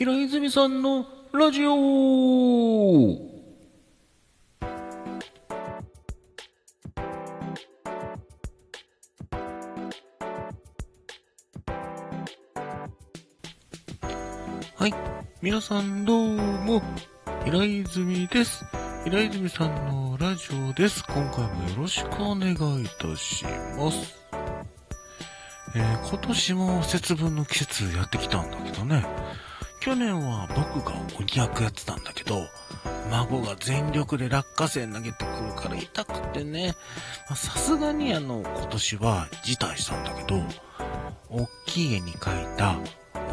平泉さんのラジオはい。皆さんどうも、平泉です。平泉さんのラジオです。今回もよろしくお願いいたします。えー今年も節分の季節やってきたんだけどね。去年は僕が鬼役やってたんだけど、孫が全力で落花生投げてくるから痛くてね。さすがにあの、今年は辞退したんだけど、大きい絵に描いた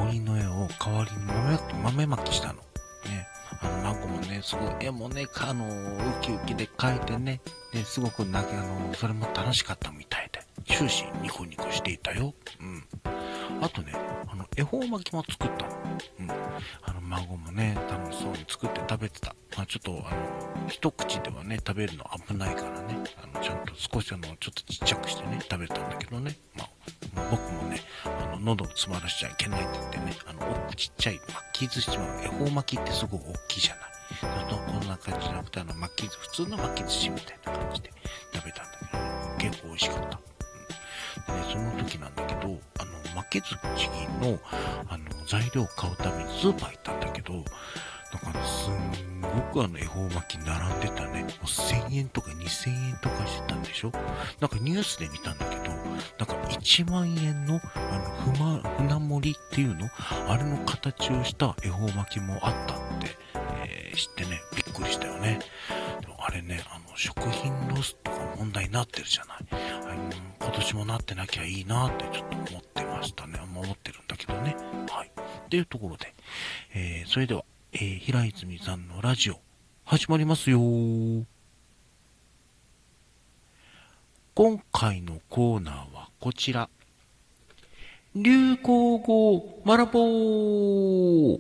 鬼の絵を代わりに豆豆まきしたの。ね。あの、孫もね、すごい絵もね、あの、ウキウキで描いてね、で、すごく泣き、あの、それも楽しかったみたいで、終始ニコニコしていたよ。うん。あとね、あの、恵方巻きも作ったの。うん。あの、孫もね、楽しそうに作って食べてた。まあちょっと、あの、一口ではね、食べるの危ないからね、あの、ちゃんと少しあの、ちょっとちっちゃくしてね、食べたんだけどね。まあ、僕もね、あの、喉を詰まらしちゃいけないって言ってね、あの、ちっちゃい巻き寿司は、恵方巻きってすごい大きいじゃない。そうすると、こんな感じじゃなくて、あの、巻き寿司、普通の巻き寿司みたいな感じで食べたんだけどね、結構美味しかった。うん。でね、その時なんだけど、あの、巻き寿司の、あの、材料を買うためにスーパー行ったんだけど、だからすんごくあの恵方巻き並んでたね。もう1000円とか2000円とかしてたんでしょ？なんかニュースで見たんだけど、なんか1万円のあの、ふま、船盛りっていうの？あれの形をした恵方巻きもあったって、えー知ってね、びっくりしたよね。あれね、あの、食品ロスとか問題になってるじゃない。あの今年もなってなきゃいいなってちょっと思ってましたね。思ってるんだけどね。はい。っていうところで、えーそれでは、えー平泉さんのラジオ、始まりますよ今回のコーナーはこちら。流行語学ぼう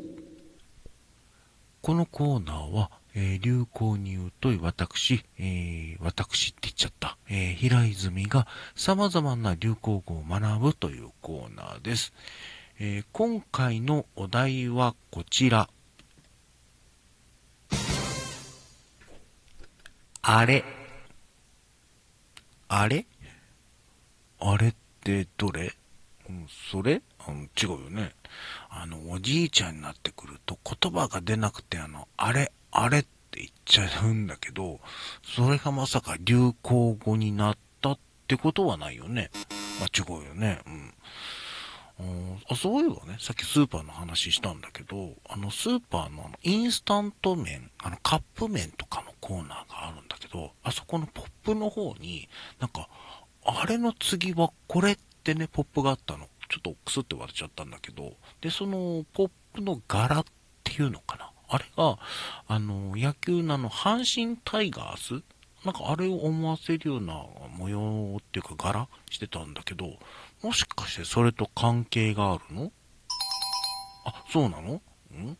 このコーナーは、えー流行に言うと私、えー私って言っちゃった、えー平泉が様々な流行語を学ぶというコーナーです。えー今回のお題はこちら。あれ。あれ？あれってどれ？それ？うん違うよね。あの、おじいちゃんになってくると言葉が出なくて、あの、あれ、あれって言っちゃうんだけど、それがまさか流行語になったってことはないよね。まあ、違うよね。うんあそういえばね、さっきスーパーの話したんだけど、あのスーパーのあのインスタント麺、あのカップ麺とかのコーナーがあるんだけど、あそこのポップの方に、なんか、あれの次はこれってね、ポップがあったの。ちょっとクスって割れちゃったんだけど、で、そのポップの柄っていうのかな。あれが、あの、野球のあの、阪神タイガース？なんかあれを思わせるような模様っていうか柄してたんだけど、もしかしてそれと関係があるの？あ、そうなの？ん？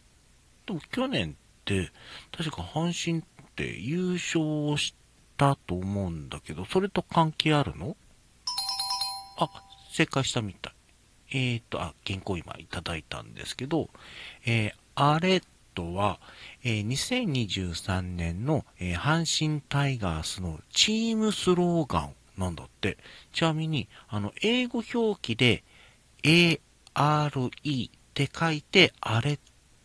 でも去年って、確か阪神って優勝したと思うんだけど、それと関係あるの？あ、正解したみたい。えーと、あ、原稿今いただいたんですけど、えーあれとは、えー2023年の、えー阪神タイガースのチームスローガンなんだって。ちなみに、あの、英語表記で、ARE って書いて、あれっ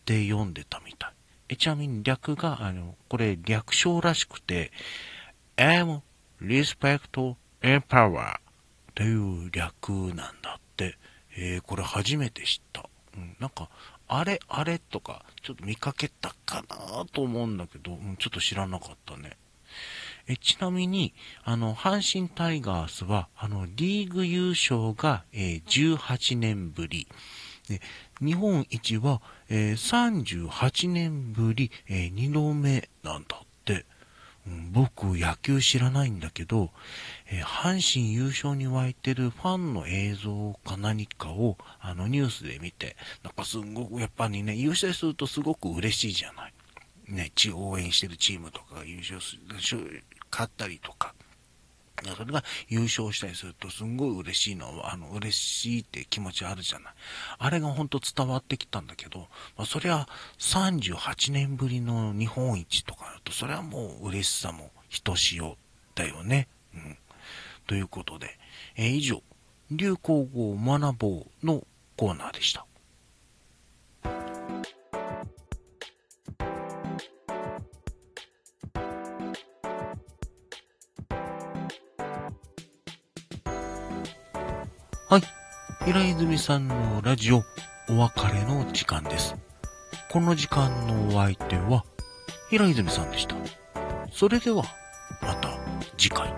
て読んでたみたい。えちなみに略が、あの、これ略称らしくて、am respect and power という略なんだって。えーこれ初めて知った。うん、なんか、あれ、あれとか、ちょっと見かけたかなと思うんだけど、うん、ちょっと知らなかったね。えちなみに、あの、阪神タイガースは、あの、リーグ優勝が、えー18年ぶり。で、日本一は、えー38年ぶり、え2度目なんだって。僕、野球知らないんだけど、えー阪神優勝に沸いてるファンの映像か何かを、あの、ニュースで見て、なんかすんごく、やっぱりね、優勝するとすごく嬉しいじゃない。ね、ち応援してるチームとかが優勝する、勝ったりとか、それが優勝したりするとすんごい嬉しいのは、あの、嬉しいって気持ちあるじゃない。あれがほんと伝わってきたんだけど、まあ、そりゃ38年ぶりの日本一とかと、それはもう嬉しさもひとしおだよね。うん。ということで、えー、以上、流行語を学ぼうのコーナーでした。はい。平泉さんのラジオ、お別れの時間です。この時間のお相手は、平泉さんでした。それでは、また次回。